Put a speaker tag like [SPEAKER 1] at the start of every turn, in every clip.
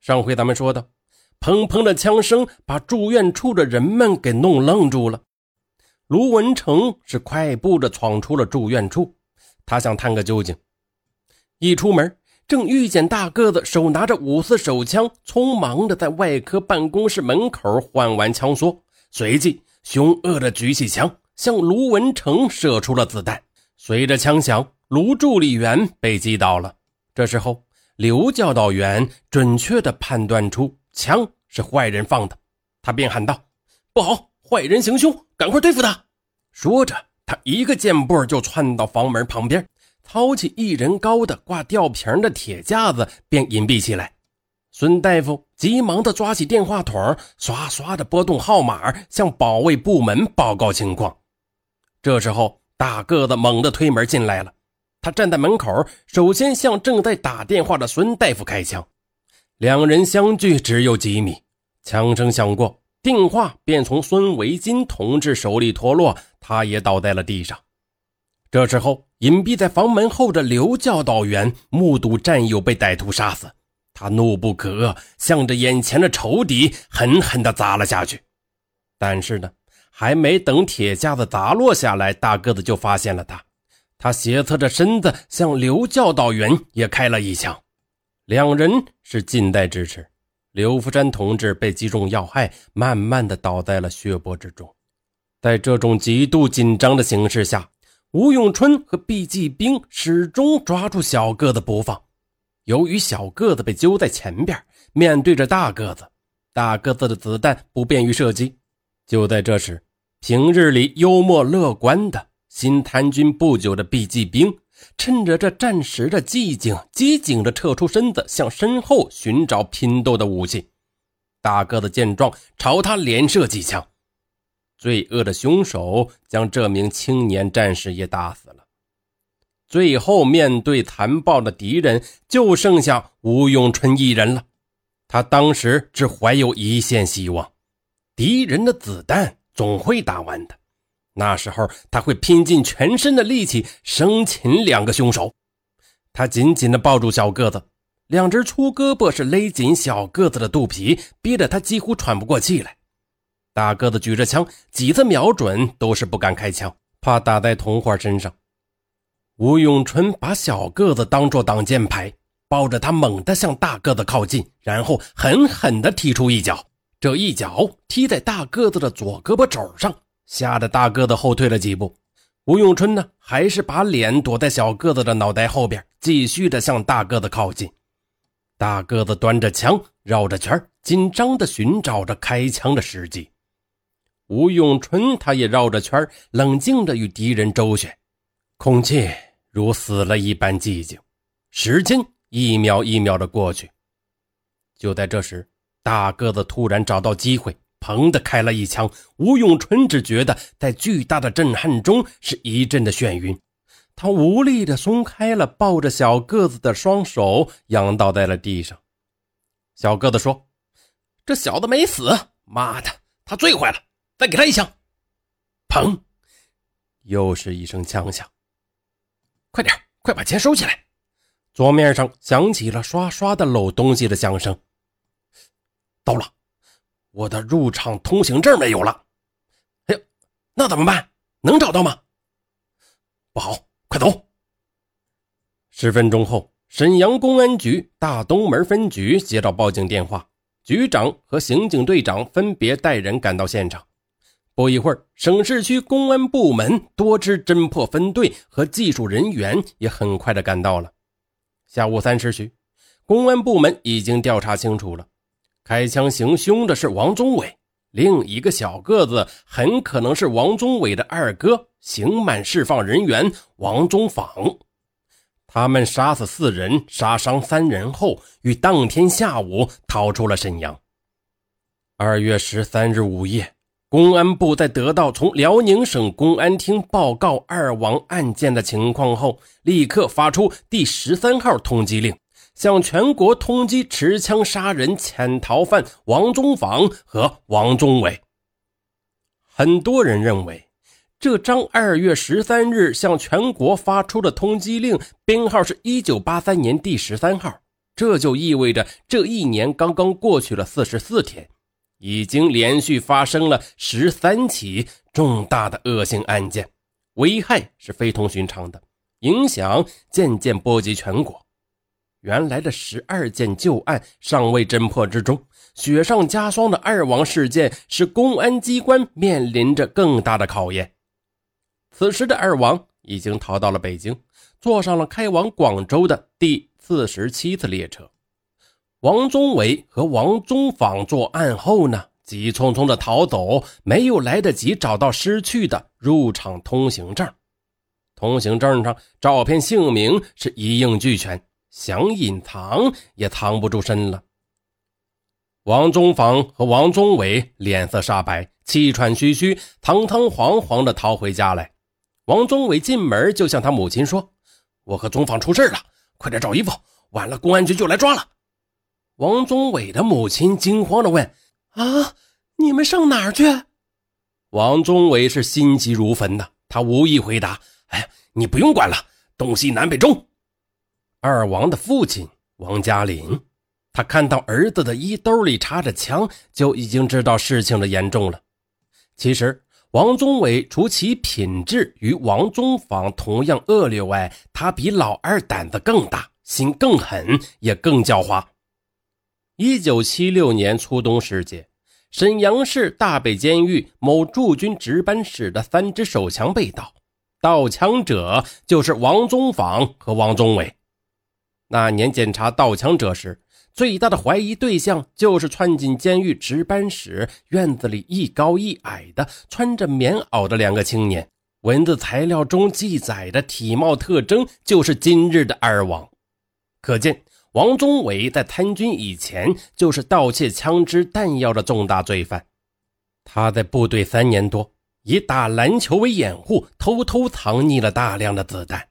[SPEAKER 1] 上回咱们说的，砰砰的枪声把住院处的人们给弄愣住了。卢文成是快步的闯出了住院处，他想探个究竟。一出门，正遇见大个子手拿着五四手枪，匆忙的在外科办公室门口换完枪梭，随即凶恶的举起枪，向卢文成射出了子弹。随着枪响，卢助理员被击倒了。这时候。刘教导员准确地判断出枪是坏人放的，他便喊道：“不好，坏人行凶，赶快对付他！”说着，他一个箭步就窜到房门旁边，操起一人高的挂吊瓶的铁架子，便隐蔽起来。孙大夫急忙地抓起电话筒，刷刷地拨动号码，向保卫部门报告情况。这时候，大个子猛地推门进来了。他站在门口，首先向正在打电话的孙大夫开枪。两人相距只有几米，枪声响过，电话便从孙维金同志手里脱落，他也倒在了地上。这时候，隐蔽在房门后的刘教导员目睹战友被歹徒杀死，他怒不可遏，向着眼前的仇敌狠狠地砸了下去。但是呢，还没等铁架子砸落下来，大个子就发现了他。他斜侧着身子向刘教导员也开了一枪，两人是近在咫尺。刘福山同志被击中要害，慢慢的倒在了血泊之中。在这种极度紧张的形势下，吴永春和毕继兵始终抓住小个子不放。由于小个子被揪在前边，面对着大个子，大个子的子弹不便于射击。就在这时，平日里幽默乐观的。新参军不久的毕继兵，趁着这战时的寂静，机警地撤出身子，向身后寻找拼斗的武器。大个子见状，朝他连射几枪。罪恶的凶手将这名青年战士也打死了。最后，面对残暴的敌人，就剩下吴永春一人了。他当时只怀有一线希望：敌人的子弹总会打完的。那时候他会拼尽全身的力气生擒两个凶手。他紧紧地抱住小个子，两只粗胳膊是勒紧小个子的肚皮，逼得他几乎喘不过气来。大个子举着枪，几次瞄准都是不敢开枪，怕打在同伙身上。吴永春把小个子当作挡箭牌，抱着他猛地向大个子靠近，然后狠狠地踢出一脚。这一脚踢在大个子的左胳膊肘上。吓得大个子后退了几步，吴永春呢，还是把脸躲在小个子的脑袋后边，继续的向大个子靠近。大个子端着枪绕着圈，紧张的寻找着开枪的时机。吴永春他也绕着圈，冷静的与敌人周旋。空气如死了一般寂静，时间一秒一秒的过去。就在这时，大个子突然找到机会。砰的开了一枪，吴永春只觉得在巨大的震撼中是一阵的眩晕，他无力的松开了抱着小个子的双手，仰倒在了地上。小个子说：“这小子没死，妈的，他醉坏了，再给他一枪。”砰，又是一声枪响。快点，快把钱收起来！桌面上响起了刷刷的搂东西的响声。到了。我的入场通行证没有了，哎呦，那怎么办？能找到吗？不好，快走！十分钟后，沈阳公安局大东门分局接到报警电话，局长和刑警队长分别带人赶到现场。不一会儿，省市区公安部门多支侦破分队和技术人员也很快的赶到了。下午三时许，公安部门已经调查清楚了。开枪行凶的是王忠伟，另一个小个子很可能是王忠伟的二哥，刑满释放人员王忠访。他们杀死四人，杀伤三人后，于当天下午逃出了沈阳。二月十三日午夜，公安部在得到从辽宁省公安厅报告二王案件的情况后，立刻发出第十三号通缉令。向全国通缉持枪杀人潜逃犯王忠房和王忠伟。很多人认为，这张二月十三日向全国发出的通缉令编号是一九八三年第十三号，这就意味着这一年刚刚过去了四十四天，已经连续发生了十三起重大的恶性案件，危害是非同寻常的，影响渐渐波及全国。原来的十二件旧案尚未侦破之中，雪上加霜的二王事件使公安机关面临着更大的考验。此时的二王已经逃到了北京，坐上了开往广州的第四十七次列车。王宗伟和王宗访作案后呢，急匆匆的逃走，没有来得及找到失去的入场通行证。通行证上照片、姓名是一应俱全。想隐藏也藏不住身了。王宗房和王宗伟脸色煞白，气喘吁吁，堂堂皇皇的逃回家来。王宗伟进门就向他母亲说：“我和宗房出事了，快点找衣服，晚了公安局就来抓了。”王宗伟的母亲惊慌的问：“啊，你们上哪儿去？”王宗伟是心急如焚的，他无意回答：“哎呀，你不用管了，东西南北中。”二王的父亲王嘉林，他看到儿子的衣兜里插着枪，就已经知道事情的严重了。其实，王宗伟除其品质与王宗访同样恶劣外，他比老二胆子更大，心更狠，也更狡猾。一九七六年初冬时节，沈阳市大北监狱某驻军值班室的三支手枪被盗，盗枪者就是王宗访和王宗伟。那年检查盗枪者时，最大的怀疑对象就是窜进监狱值班室院子里一高一矮的穿着棉袄的两个青年。文字材料中记载的体貌特征就是今日的二王，可见王宗伟在参军以前就是盗窃枪支弹药的重大罪犯。他在部队三年多，以打篮球为掩护，偷偷藏匿了大量的子弹。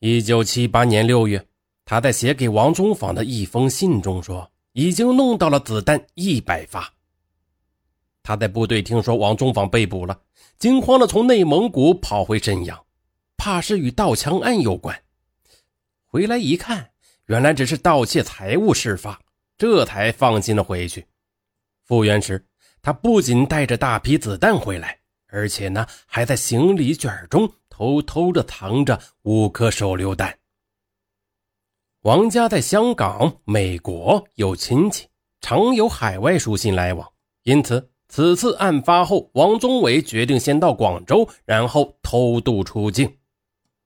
[SPEAKER 1] 一九七八年六月。他在写给王宗访的一封信中说：“已经弄到了子弹一百发。”他在部队听说王宗访被捕了，惊慌的从内蒙古跑回沈阳，怕是与盗枪案有关。回来一看，原来只是盗窃财物事发，这才放心了回去。复原时，他不仅带着大批子弹回来，而且呢，还在行李卷中偷偷的藏着五颗手榴弹。王家在香港、美国有亲戚，常有海外书信来往，因此此次案发后，王宗伟决定先到广州，然后偷渡出境。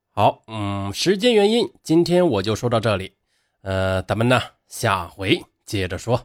[SPEAKER 1] 好，嗯，时间原因，今天我就说到这里，呃，咱们呢下回接着说。